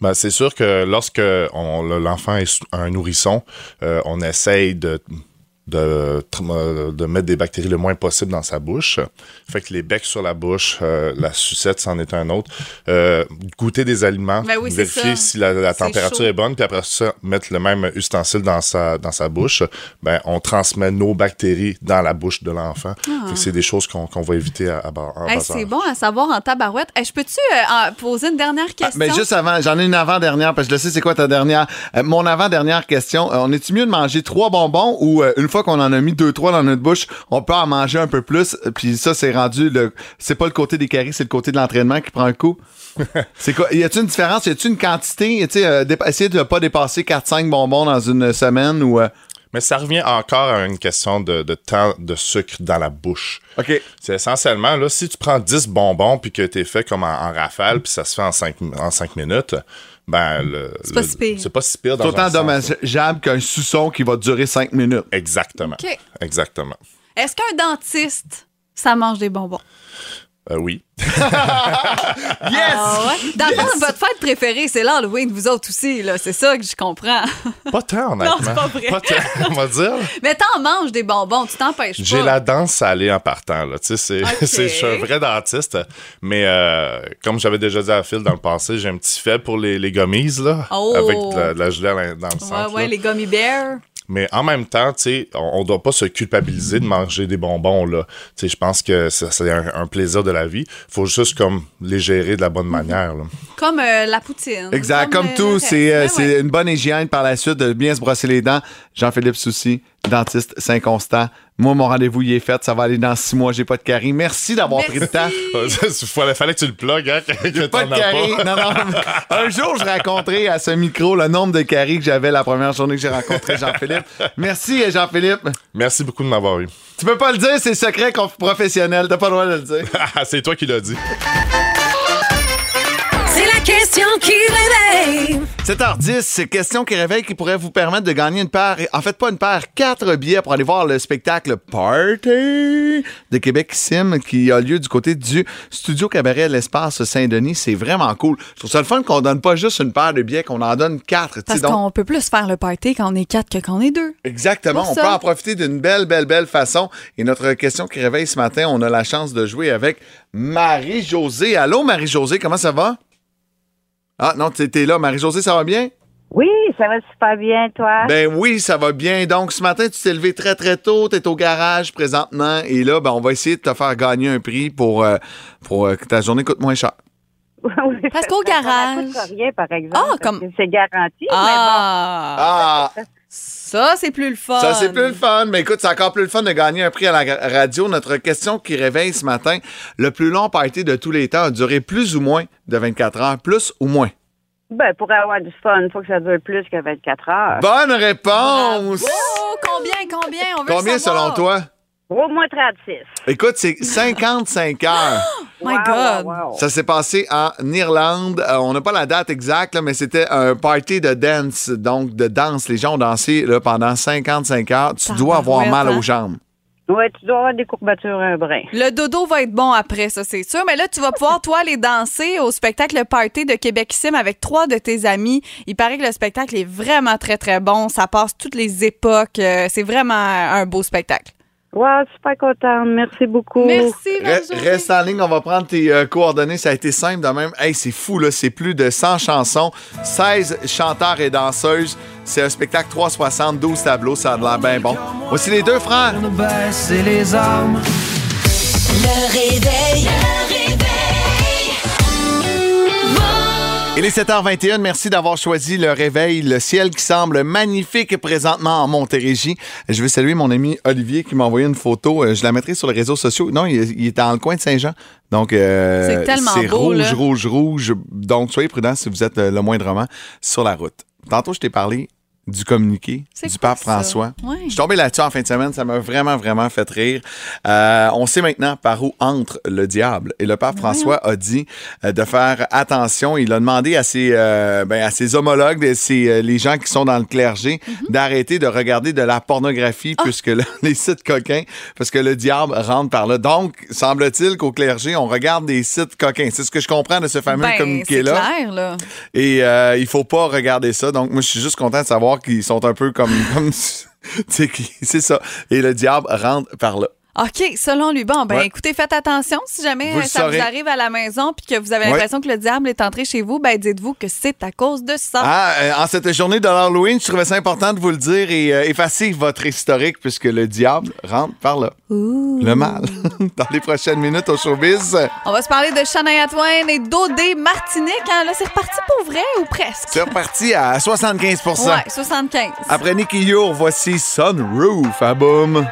Ben, c'est sûr que lorsque l'enfant est un nourrisson, on essaye de, de, de mettre des bactéries le moins possible dans sa bouche. Fait que les becs sur la bouche, euh, la sucette, c'en est un autre. Euh, goûter des aliments, Ben oui, vérifier si la, température chaud. est bonne, puis après ça, mettre le même ustensile dans sa, dans sa bouche. Ben, on transmet nos bactéries dans la bouche de l'enfant. Fait que c'est des choses qu'on qu'on va éviter à, à Ah. Hey, c'est bon à savoir en tabarouette. Hey, je peux-tu euh, poser une dernière Ah, question? mais juste avant, j'en ai une avant-dernière, parce que je le sais, c'est quoi ta dernière? Euh, mon avant-dernière question, euh, on est-tu mieux de manger trois bonbons ou euh, une fois qu'on en a mis deux, trois dans notre bouche, on peut en manger un peu plus, puis ça, c'est rendu le. C'est pas le côté des caries, c'est le côté de l'entraînement qui prend un coup? c'est quoi? Y a-tu une différence? Y a-tu une quantité? Tu euh, essayer de pas dépasser 4-5 bonbons dans une semaine ou. euh, Mais ça revient encore à une question de, de temps de sucre dans la bouche. OK. C'est essentiellement, là, si tu prends 10 bonbons puis que t'es fait comme en, en rafale puis ça se fait en 5, en cinq minutes, ben, le. C'est pas si pire. C'est pas si pire dans C'est autant dommageable qu'un suçon qui va durer 5 minutes. Exactement. OK. Exactement. Est-ce qu'un dentiste, ça mange des bonbons? Euh, oui. Yes! Ah ouais? Dans le fond, votre fête préférée, c'est l'Halloween, vous autres aussi, là. C'est ça que je comprends. Pas tant, honnêtement. c'est pas vrai. tant, on va dire. Mais t'en manges des bonbons, tu t'empêches pas. J'ai la dent salée en partant. Là. Tu sais, c'est, je suis un vrai dentiste. Mais euh, comme j'avais déjà dit à Phil dans le passé, j'ai un petit fait pour les, les gummies, là, Oh. avec de la, de la gelée dans le Ouais, centre. ouais, là. les gummy bears. Mais en même temps, tu sais, on, on doit pas se culpabiliser de manger des bonbons, là. Tu sais, je pense que c'est un, un plaisir de la vie. Faut juste comme les gérer de la bonne manière, là. Comme euh, la poutine. Exact, comme euh, tout, c'est euh. Ouais, ouais. une bonne hygiène par la suite de bien se brosser les dents. Jean-Philippe Soucy, dentiste Saint-Constant. Moi, mon rendez-vous, il est fait. Ça va aller dans six mois. J'ai pas de carie. Merci d'avoir pris le temps. Merci. fallait, que tu le plugues, hein, que, Pas t'en de as carie. pas. Non, non. Un jour, je raconterai à ce micro le nombre de caries que j'avais la première journée que j'ai rencontré Jean-Philippe. Merci, Jean-Philippe. Merci beaucoup de m'avoir eu. Tu peux pas le dire, c'est secret professionnel. T'as pas le droit de le dire. Ah, c'est toi qui l'as dit. Question qui réveille. 7h10, c'est question qui réveille qui pourrait vous permettre de gagner une paire, en fait pas une paire, quatre billets pour aller voir le spectacle Party de Québec Sim qui a lieu du côté du Studio Cabaret l'Espace Saint-Denis. C'est vraiment cool. Je trouve ça le fun qu'on donne pas juste une paire de billets, qu'on en donne quatre. tu sais, Parce donc- qu'on peut plus faire le party quand on est quatre que quand on est deux. Exactement. Pour On ça. peut en profiter d'une belle, belle, belle façon. Et notre question qui réveille ce matin, on a la chance de jouer avec Marie-Josée. Allô, Marie-Josée, comment ça va? Ah non, t'es t'es là. Marie-Josée, ça va bien? Oui, ça va super bien, toi? Ben oui, ça va bien. Donc, ce matin, tu t'es levé très, très tôt. Tu es au garage présentement. Et là, ben, on va essayer de te faire gagner un prix pour, euh, pour euh, que ta journée coûte moins cher. Parce ça- qu'au ça- ça garage- coûte rien, par exemple. Ah, comme- C'est garanti, Ah! Ah, Ça, c'est plus le fun. ça, c'est plus le fun. Mais écoute, c'est encore plus le fun de gagner un prix à la radio. Notre question qui réveille ce matin, le plus long party de tous les temps a duré plus ou moins de 24 heures? Plus ou moins? Ben, pour avoir du fun, il faut que ça dure plus que 24 heures. Bonne réponse! Oh, combien, combien? On veut Combien le savoir. selon toi? Au moins 36. Écoute, c'est 55 heures. My Wow, God. wow, wow. Ça s'est passé en Irlande. Euh, on n'a pas la date exacte, là, mais c'était un party de dance, donc de danse. Les gens ont dansé là, pendant 55 heures. Tu dois avoir mal hein? aux jambes. Ouais, tu dois avoir des courbatures un brin. Le dodo va être bon après, ça, c'est sûr. Mais là, tu vas pouvoir, toi, aller danser au spectacle Le Party de Québec Sim avec trois de tes amis. Il paraît que le spectacle est vraiment très, très bon. Ça passe toutes les époques. Euh, C'est vraiment un beau spectacle. Ouais, super contente. Merci beaucoup. Merci, Re- Marie-Josée. Reste en ligne, on va prendre tes euh, coordonnées. Ça a été simple de même. Hey, c'est fou, là. C'est plus de 100 chansons, 16 chanteurs et danseuses. C'est un spectacle 360, 12 tableaux. Ça a l'air bien bon. Voici les deux frères. Le réveil. Il est 7h21. Merci d'avoir choisi le réveil. Le ciel qui semble magnifique présentement en Montérégie. Je veux saluer mon ami Olivier qui m'a envoyé une photo. Euh, Je la mettrai sur les réseaux sociaux. Non, il, est dans le coin de Saint-Jean. Donc, euh, C'est tellement c'est beau, rouge, là. rouge, rouge. Donc, soyez prudents si vous êtes le moindrement sur la route. Tantôt, je t'ai parlé du communiqué du pape ça? François. Ouais. Je suis tombé là-dessus en fin de semaine. Ça m'a vraiment, vraiment fait rire. Euh, on sait maintenant par où entre le diable. Et le pape François a dit euh, de faire attention. Il a demandé à ses, euh, ben, à ses homologues, ses, les gens qui sont dans le clergé, Mhm. d'arrêter de regarder de la pornographie Ah! puisque là, les sites coquins, parce que le diable rentre par là. Donc, semble-t-il qu'au clergé, on regarde des sites coquins. C'est ce que je comprends de ce fameux Ben, communiqué-là. là. Et il faut pas regarder ça. Donc, moi, je suis juste content de savoir qu'ils sont un peu comme. comme qui- c'est ça. Et le diable rentre par là. OK, selon lui. Bon, ben Ouais. écoutez, faites attention. Si jamais Vous le ça vous arrive à la maison puis que vous avez Ouais. l'impression que le diable est entré chez vous, ben dites-vous que c'est à cause de ça. Ah, euh, en cette journée de l'Halloween, je trouvais ça important de vous le dire et euh, effacer votre historique puisque le diable rentre par là. Le mal. Dans les prochaines minutes au showbiz. On va se parler de Shania Twain et d'Odé Martinique. Hein? Là, c'est reparti pour vrai ou presque? C'est reparti à 75% Ouais, 75. Après Nicky Your, voici Sunroof à boum.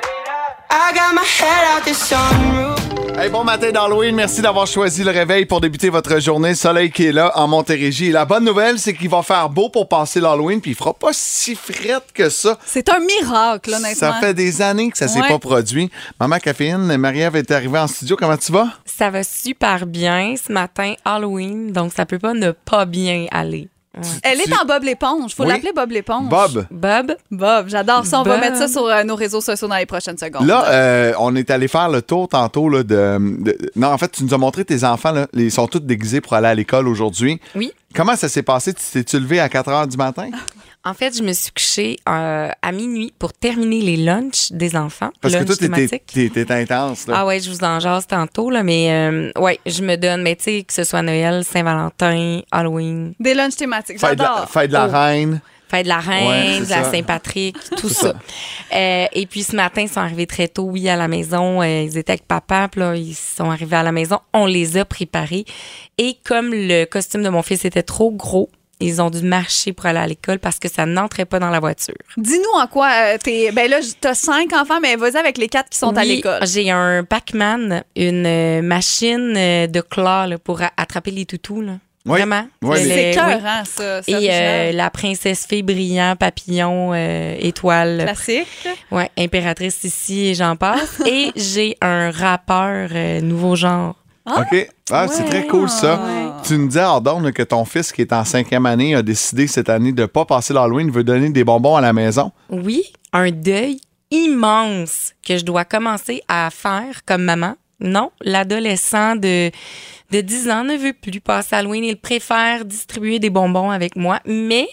Hey, bon matin d'Halloween. Merci d'avoir choisi le réveil pour débuter votre journée. Soleil qui est là en Montérégie. Et la bonne nouvelle, c'est qu'il va faire beau pour passer l'Halloween, puis il fera pas si frette que ça. C'est un miracle, honnêtement. Ça fait des années que ça s'est Ouais. pas produit. Maman Caféine, Marie-Ève est arrivée en studio. Comment tu vas? Ça va super bien ce matin, Halloween, donc ça peut pas ne pas bien aller. Elle est en Bob l'éponge. Faut Oui. l'appeler Bob l'éponge. Bob. Bob, Bob, j'adore ça. On va Bob. mettre ça sur euh, nos réseaux sociaux dans les prochaines secondes. Là, euh, on est allé faire le tour tantôt là, de, de- Non, en fait, tu nous as montré tes enfants. Là, ils sont tous déguisés pour aller à l'école aujourd'hui. Oui. Comment ça s'est passé? Tu t'es-tu levé à 4 heures du matin? en fait, je me suis couchée euh, à minuit pour terminer les lunchs des enfants. Parce que lunch toi, t'étais intense. Là. Ah ouais, je vous en jase tantôt, là, mais euh, ouais, je me donne, mais tu sais, que ce soit Noël, Saint-Valentin, Halloween, Des lunchs thématiques. Fête de la, J'adore. fête de la Oh. reine. fête de la reine, Ouais, de la. Saint-Patrick, tout ça. Euh, et puis ce matin, ils sont arrivés très tôt, oui, à la maison. Euh, ils étaient avec papa, puis là, ils sont arrivés à la maison. On les a préparés. Et comme le costume de mon fils était trop gros, ils ont dû marcher pour aller à l'école parce que ça n'entrait pas dans la voiture. Dis-nous en quoi euh, t'es. Ben là, t'as cinq enfants, mais vas-y avec les quatre qui sont à l'école. J'ai un Pac-Man, une euh, machine euh, de claw là, pour attraper les toutous. Là. Oui. Vraiment? Oui, C'est cœur, oui. hein, ça. Et euh, la princesse fée brillant, papillon, euh, étoile, Classique. ouais, impératrice ici et j'en passe. et j'ai un rappeur euh, nouveau genre. OK. Ah, C'est très cool, ça. Tu nous Ardon, là, que ton fils, qui est en cinquième année, a décidé cette année de ne pas passer l'Halloween, veut donner des bonbons à la maison? Oui, un deuil immense que je dois commencer à faire comme maman. Non, l'adolescent de, de 10 ans ne veut plus passer Halloween. Il préfère distribuer des bonbons avec moi, mais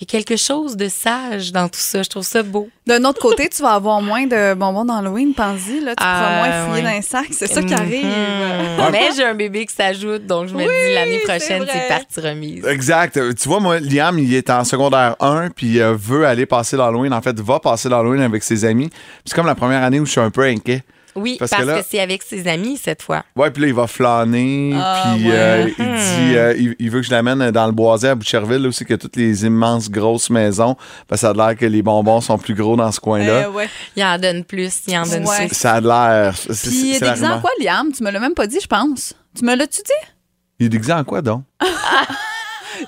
il y a quelque chose de sage dans tout ça. Je trouve ça beau. D'un autre côté, tu vas avoir moins de bonbons d'Halloween, pense-y. Là, tu pourras Ah, moins fouiller ouais. dans sacs. C'est ça qui arrive. Mhm. Mais j'ai un bébé qui s'ajoute, donc je me dis l'année prochaine, c'est partie remise. Exact. Euh, Tu vois, moi, Liam, il est en secondaire 1, puis euh, veut aller passer l'Halloween. En fait, va passer l'Halloween avec ses amis. Puis C'est comme la première année où je suis un peu inquiet. Oui, Parce parce, que là- que, c'est avec ses amis cette fois. Ouais, puis là, il va flâner, Ah, puis ouais. euh, il Hmm. dit, euh, il, il veut que je l'amène dans le boisé à Boucherville, là, aussi, que toutes les immenses grosses maisons, parce que ça a l'air que les bonbons sont plus gros dans ce coin-là. Euh, ouais. Il en donne plus, il en donne Ouais. plus. Ça a l'air. Puis c'est la déguisé en quoi, Liam? Tu me l'as même pas dit, je pense. Tu me l'as-tu dit? Il est déguisé en quoi, donc?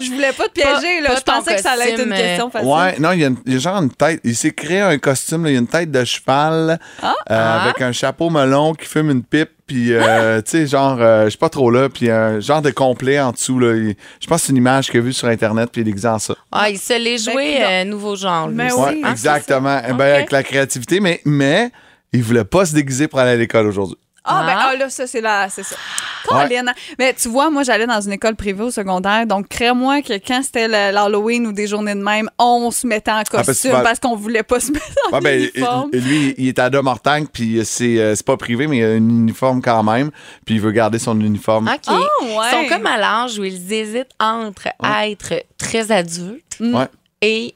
Je voulais pas te piéger, là. pas je pensais que ça allait être une costume, question facile. Ouais, non, il y, a une- il y a genre une tête. Il s'est créé un costume, là, il y a une tête de cheval euh, Ah. avec un chapeau melon qui fume une pipe, puis, euh, tu sais, genre, euh, je suis pas trop là, puis un genre de complet en dessous. Là, je pense que c'est une image qu'il a vue sur Internet, puis il est déguisé en ça. Ah, il se l'est joué coudonc. euh, nouveau genre. lui Mais aussi. oui. Ah, exactement. Eh ben, avec la créativité, mais, mais il voulait pas se déguiser pour aller à l'école aujourd'hui. Ah, ben Ah. ah, là, ça, c'est là, c'est ça. Colin. Mais tu vois, moi, j'allais dans une école privée au secondaire, donc crée-moi que quand c'était l'Halloween ou des journées de même, on se mettait en parce que costume tu vas- parce qu'on voulait pas se mettre en Ouais, ben, uniforme. lui, il est à Domortank, puis c'est euh, c'est pas privé, mais il a un uniforme quand même, puis il veut garder son uniforme. OK. Ah, ouais. Ils sont comme à l'âge où ils hésitent entre être très adultes Ouais. et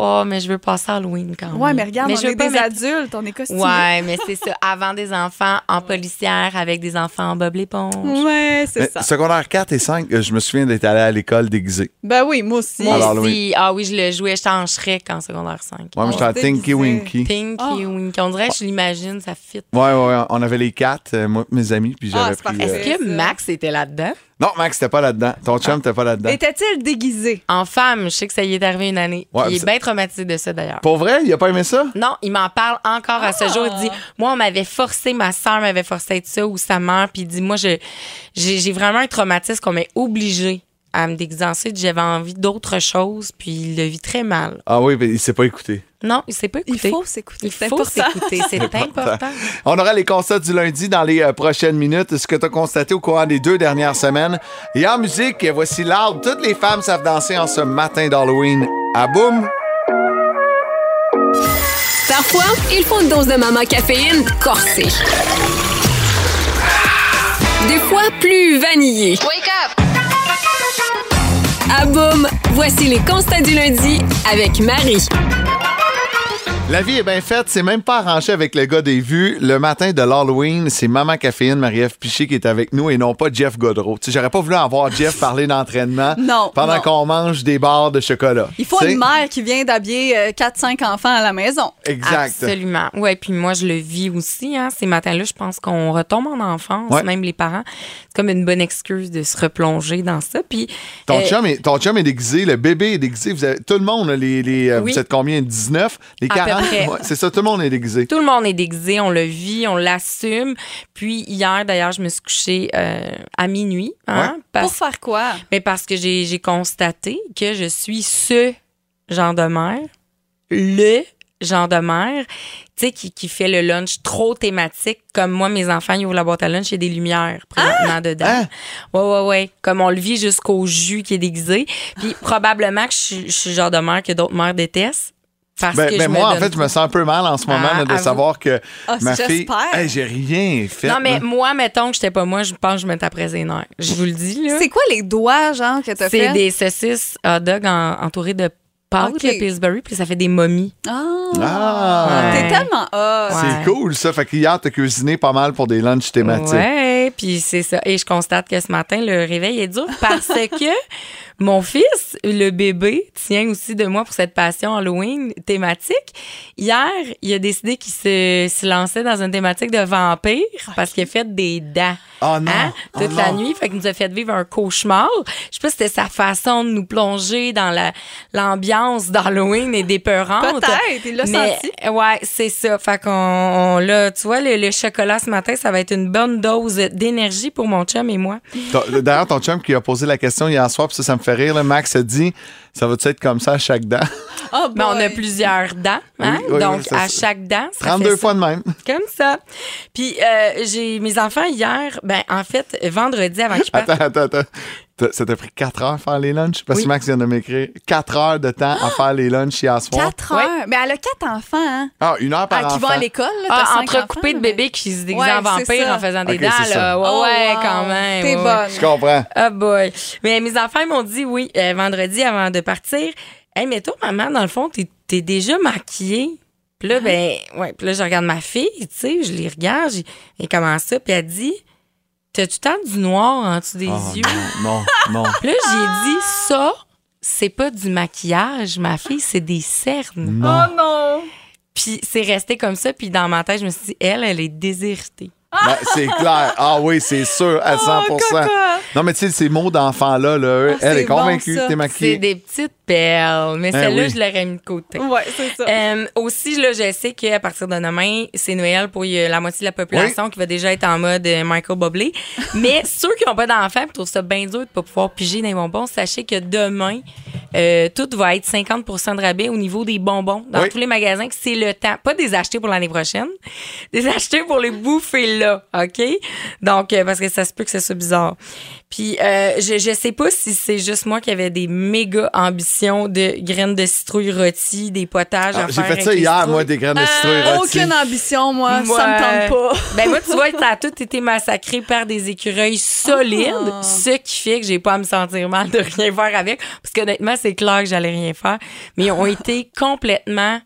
oh, mais je veux passer Halloween quand même. Ouais, mais regarde, on je veux est pas des mettre- adultes, on est costumés. Ouais, mais c'est ça. Avant des enfants en policière avec des enfants en Bob l'éponge. Ouais, c'est ça. secondaire 4 et 5, euh, je me souviens d'être allé à l'école déguisé. Ben oui, moi aussi. Moi Alors, aussi. Ah oui, je le jouais. J'étais en Shrek en secondaire 5. Ouais, moi, j'étais à se Tinky. Winky. Pinky Ah. Winky. On dirait que je l'imagine, ça fit. Ouais, ouais, on avait les quatre, euh, moi et mes amis, puis Ah, j'avais pris... euh, Est-ce que. Max était là-dedans? Non, Max, t'es pas là-dedans. Ton chum, t'es pas là-dedans. Était-il déguisé? En femme, je sais que ça y est arrivé une année. Ouais, il est bien traumatisé de ça d'ailleurs. Pour vrai, il a pas aimé ça? Non, il m'en parle encore à ce jour. Il dit, moi, on m'avait forcé, ma soeur m'avait forcé à être ça ou sa mère. Puis il dit, moi, je, j'ai, j'ai vraiment un traumatisme qu'on m'ait obligé à me déguiser en. J'avais envie d'autre chose, puis il le vit très mal. Ah oui, mais il s'est pas écouté. Non, il s'est pas Il écouté. faut s'écouter. Il c'est faut important. s'écouter, c'est important. On aura les constats du lundi dans les euh, prochaines minutes. Ce que tu as constaté au courant des deux dernières semaines. Et en musique, voici Loud. Toutes les femmes savent danser en ce matin d'Halloween. À boum! Parfois, il faut une dose de maman caféine corsée. Des fois, plus vanillée. Wake up! À boum, voici les constats du lundi avec Marie. La vie est bien faite, c'est même pas arrangé avec le gars des vues. Le matin de l'Halloween, c'est Maman Caféine, Marie-Ève Piché qui est avec nous et non pas Jeff Godreau. Tu sais, j'aurais pas voulu avoir Jeff parler d'entraînement Non, pendant non. qu'on mange des barres de chocolat. Il faut une mère qui vient d'habiller euh, 4-5 enfants à la maison. Exact. Absolument. Ouais, puis moi je le vis aussi hein. Ces matins-là, je pense qu'on retombe en enfance, Ouais. même les parents. C'est comme une bonne excuse de se replonger dans ça. Puis Ton, euh, chum est, ton chum est déguisé, le bébé est déguisé. Vous avez- tout le monde, les, les, euh, Oui. vous êtes combien? 19? Les À peu 40? Ouais, c'est ça, tout le monde est déguisé. Tout le monde est déguisé, on le vit, on l'assume. Puis hier, d'ailleurs, je me suis couchée euh, à minuit. Hein, Ouais. parce, Pour faire quoi? mais parce que j'ai j'ai constaté que je suis ce genre de mère, le genre de mère, tu sais, qui, qui fait le lunch trop thématique. Comme moi, mes enfants, ils ouvrent la boîte à lunch, il y a des lumières présentement dedans. Hein? Ouais, ouais, ouais. Comme on le vit jusqu'au jus qui est déguisé. Puis probablement que je suis, je suis le genre de mère que d'autres mères détestent. Parce Ben, que ben je moi, me en fait, je me sens un peu mal en ce moment Ah, là, de savoir que Ah, ma fille. Hey, j'ai rien fait. Non, mais là. moi, mettons que j'étais pas moi, je pense que je me taperais les nerfs. Je vous le dis, là. C'est quoi les doigts, genre, que t'as C'est fait? des saucisses hot dog en- entourées de pâte Ok. de Pillsbury, puis ça fait des momies. Ah! Ah! T'es tellement hot! Ouais. C'est cool, ça. Fait qu'hier, t'as cuisiné pas mal pour des lunchs thématiques. Ouais, puis c'est ça. Et je constate que ce matin, le réveil est dur parce que mon fils, le bébé, tient aussi de moi pour cette passion Halloween thématique. Hier, il a décidé qu'il se, se lançait dans une thématique de vampire parce qu'il a fait des dents. Oh non! Hein? Oh Toute la non. nuit. Fait qu'il nous a fait vivre un cauchemar. Je sais pas si c'était sa façon de nous plonger dans la, l'ambiance d'Halloween et des peurantes. Peut-être, il l'a Mais, senti. Ouais, c'est ça. Fait qu'on, on- là, tu vois, le, le chocolat ce matin, ça va être une bonne dose d'énergie pour mon chum et moi. D'ailleurs, ton chum qui a posé la question hier soir, puis ça, ça me fait là, Max a dit Ça va-tu être comme ça à chaque dent? Oh Mais on a plusieurs dents, hein? Oui, oui, Donc, oui, ça, à chaque dent, ça 32 fait fois de même. Comme ça. Puis, euh, j'ai mes enfants hier, ben, en fait, vendredi avant qu'ils partent. Attends, attends, attends. Ça t'a pris 4 heures à faire les lunchs? Parce que. Max vient de m'écrire 4 heures de temps à faire les lunchs hier soir. 4 heures? Mais elle a 4 enfants, hein? Ah, une heure par Ah, qui enfant. vont à l'école. Ah, entrecoupé de mais- bébés qui se déguisent Ouais, en vampire en faisant des dents, là. Ouais, Oh, ouais, wow. quand même. T'es ouais. bonne. Je comprends. Ah boy. Mais mes enfants ils m'ont dit oui, euh, vendredi avant de partir. Hey, mais toi, maman, dans le fond, t'es es déjà maquillée. Puis là, ben, ouais. Puis là, je regarde ma fille, tu sais, je les regarde, et comment ça? Puis elle dit, t'as-tu tant du noir en dessous des Oh, yeux? non, non, non. Puis là, j'ai dit, ça, c'est pas du maquillage, ma fille, c'est des cernes. non. Oh non! Puis c'est resté comme ça. Puis dans ma tête, je me suis dit, elle, elle est déshéritée. Ben, c'est clair. Ah oui, c'est sûr, à 100 Non, mais tu sais, ces mots d'enfants-là, là, Ah, elle c'est est convaincue bon, t'es C'est maquillée. des petites perles. Mais Eh celle-là, oui. je l'aurais mis de côté. Ouais, c'est ça. Euh, aussi, là, je sais qu'à partir de demain, c'est Noël pour euh, la moitié de la population qui va déjà être en mode euh, Michael Bublé. Mais ceux qui n'ont pas d'enfants et trouvent ça bien dur de ne pas pouvoir piger dans les bonbons, sachez que demain, euh, tout va être 50% de rabais au niveau des bonbons dans Oui. tous les magasins. que C'est le temps, pas des acheter pour l'année prochaine, des acheter pour les bouffer là, OK? Donc, euh, parce que ça se peut que ça soit bizarre. Puis, euh, je, je sais pas si c'est juste moi qui avait des méga ambitions de graines de citrouille rôties, des potages Ah, à J'ai fait ça hier, citrouilles. moi, des graines de citrouille Euh, rôties. aucune ambition, moi. Moi, Ça me tente pas. Ben moi, tu vois, ça a tout été massacré par des écureuils solides, Ah. ce qui fait que j'ai pas à me sentir mal de rien faire avec, parce qu'honnêtement, c'est clair que j'allais rien faire, mais ils ont été complètement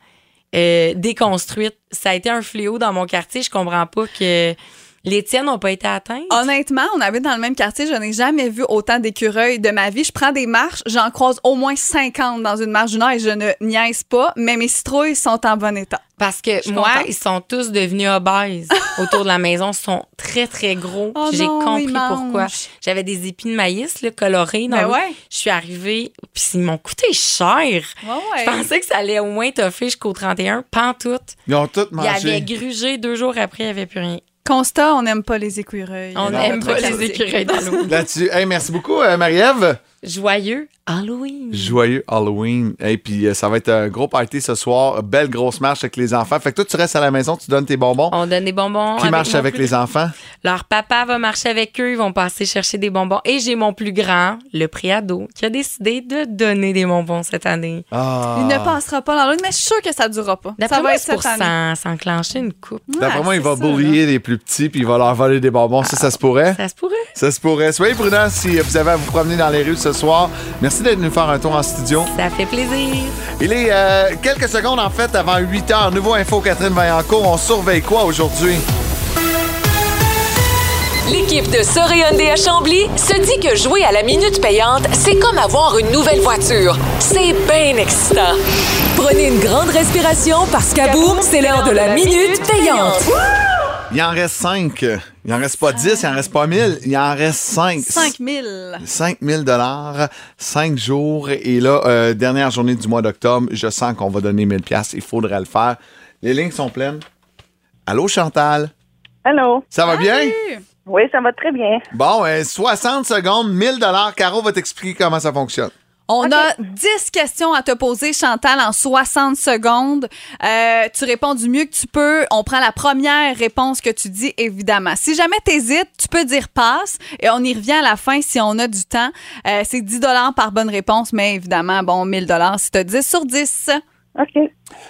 euh, déconstruites. Ça a été un fléau dans mon quartier. Je comprends pas que les tiennes n'ont pas été atteintes? Honnêtement, on habite dans le même quartier. Je n'ai jamais vu autant d'écureuils de ma vie. Je prends des marches, j'en croise au moins 50 dans une marche d'une heure et je ne niaise pas, mais mes citrouilles sont en bon état. Parce que moi, contente. ils sont tous devenus obèses autour de la maison. Ils sont très, très gros. Oh J'ai compris ils pourquoi. J'avais des épis de maïs là, colorés. Dans Ben ouais. Je suis arrivée, puis ils m'ont coûté cher. Ouais, Je pensais que ça allait au moins toffer jusqu'au 31. Pantoute. Ils ont tout Il mangé. avait grugé deux jours après, il n'y avait plus rien. Constat, on n'aime pas les écureuils. On n'aime pas les écureuils dans l'eau. Là-dessus. Hey, merci beaucoup, euh, Marie-Ève. Joyeux Halloween. Joyeux Halloween. Et puis, euh, ça va être un gros party ce soir. Belle grosse marche avec les enfants. Fait que toi, tu restes à la maison, tu donnes tes bonbons. On donne des bonbons. Qui marche mon avec les enfants? Leur papa va marcher avec eux. Ils vont passer chercher des bonbons. Et j'ai mon plus grand, le préado, qui a décidé de donner des bonbons cette année. Ah. Il ne passera pas dans l'autre, mais je suis sûre que ça ne durera pas. D'après Ça moi, va être c'est pour année. s'enclencher une coupe. D'après moi, il va ça, bullier les plus petits puis il va leur voler des bonbons. Ça, ça se pourrait? Ça se pourrait. Ça se pourrait. Soyez prudents si vous avez à vous promener dans les rues ce soir. Merci d'être venu faire un tour en studio. Ça fait plaisir. Il est euh, quelques secondes, en fait, avant 8 heures. Nouveau info, Catherine Vaillancourt. On surveille quoi aujourd'hui? L'équipe de Soréondé à Chambly se dit que jouer à la minute payante, c'est comme avoir une nouvelle voiture. C'est bien excitant. Prenez une grande respiration parce qu'à boum, c'est l'heure de la minute payante. Il en reste 5. Il en reste pas 10, il en reste pas 1000. Il en reste 5. 5 000. 5 000 dollars, 5 jours. Et là, euh, dernière journée du mois d'octobre, je sens qu'on va donner 1000 pièces. Il faudrait le faire. Les lignes sont pleines. Allô, Chantal? Allô? Ça va bien? Oui, ça va très bien. Bon, euh, 60 secondes, 1000 dollars. Caro va t'expliquer comment ça fonctionne. On a 10 questions à te poser, Chantal, en 60 secondes. Euh, tu réponds du mieux que tu peux. On prend la première réponse que tu dis, évidemment. Si jamais tu hésites, tu peux dire passe et on y revient à la fin si on a du temps. Euh, c'est 10 par bonne réponse, mais évidemment, bon, 1000 si tu as 10 sur 10. OK.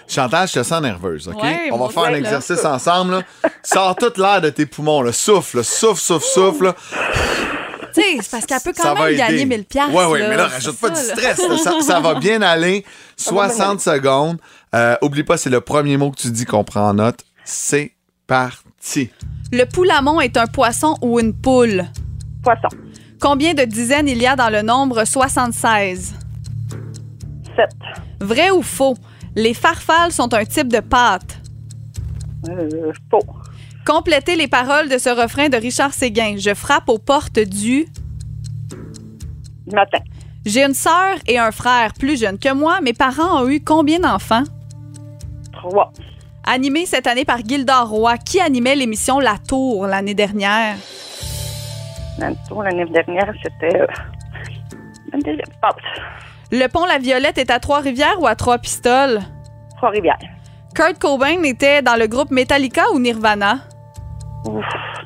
Chantal, je te sens nerveuse, OK? Ouais, On va faire un exercice ensemble. là. Sors toute l'air de tes poumons. Là. Souffle, souffle, souffle, souffle. Là. Tu sais, c'est parce qu'elle peut quand ça même gagner 1000 pièces. Ouais, ouais, mais là, rajoute pas du stress. Ça, ça va bien aller. 60 secondes. Euh, oublie pas, c'est le premier mot que tu dis qu'on prend en note. C'est parti. Le poulamon est un poisson ou une poule? Poisson. Combien de dizaines il y a dans le nombre 76? 7. Vrai ou faux? Les farfales sont un type de pâte. Euh, faux. Complétez les paroles de ce refrain de Richard Séguin. Je frappe aux portes du... Du matin. J'ai une sœur et un frère plus jeunes que moi. Mes parents ont eu combien d'enfants? 3. Animé cette année par Gilda Roy, qui animait l'émission La Tour l'année dernière? L'année dernière, c'était. Euh. Le pont La Violette est à Trois-Rivières ou à Trois-Pistoles? Trois-Rivières. Kurt Cobain était dans le groupe Metallica ou Nirvana? Ouf.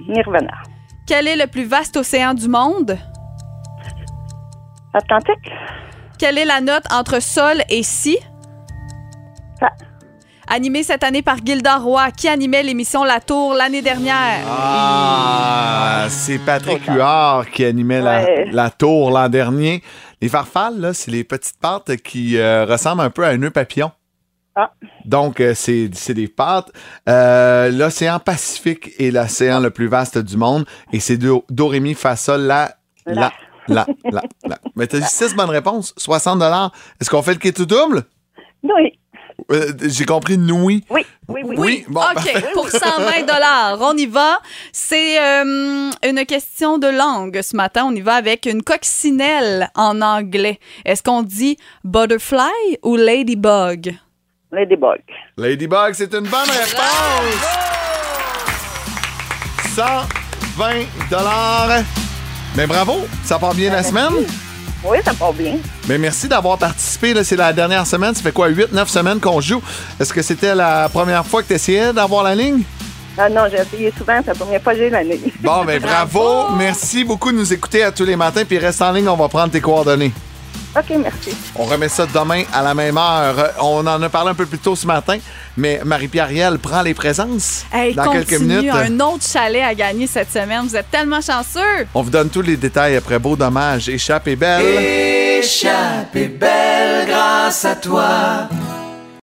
Nirvana. Quel est le plus vaste océan du monde? Atlantique. Quelle est la note entre sol et si? Fa. Animé cette année par Gilda Roy, qui animait l'émission La Tour l'année dernière. Ah, c'est Patrick Huard qui animait la, Ouais. la tour l'an dernier. Les farfales, là, c'est les petites pâtes qui euh, ressemblent un peu à un nœud papillon. Ah. Donc, euh, c'est c'est des pâtes. Euh, L'océan Pacifique est l'océan le plus vaste du monde. Et c'est do, do, ré, mi, fa, sol, la, la, la, la, la. Mais t'as dit 6 bonnes réponses, 60 Est-ce qu'on fait le kit tout double? Oui. Euh, J'ai compris oui. Oui. Oui, oui. Oui, bon, OK, parfait. pour 120 dollars, on y va. C'est euh, une question de langue ce matin. On y va avec une coccinelle en anglais. Est-ce qu'on dit butterfly ou ladybug? Ladybug. Ladybug, c'est une bonne réponse! 120 dollars. Mais bravo, ça part bien la semaine. Oui, ça part bien. Mais merci d'avoir participé. C'est la dernière semaine. Ça fait quoi, 8-9 semaines qu'on joue? Est-ce que c'était la première fois que tu essayais d'avoir la ligne? Ah non, j'ai essayé souvent, c'est la première que j'ai l'année. Bon, ben bravo. Merci beaucoup de nous écouter à tous les matins. Puis reste en ligne, on va prendre tes coordonnées. OK, merci. On remet ça demain à la même heure. On en a parlé un peu plus tôt ce matin, mais Marie-Pierre Riel prend les présences Hey, dans quelques minutes. un autre chalet à gagner cette semaine. Vous êtes tellement chanceux. On vous donne tous les détails après Beau Dommage. Échappe et belle. Échappe est belle grâce à toi.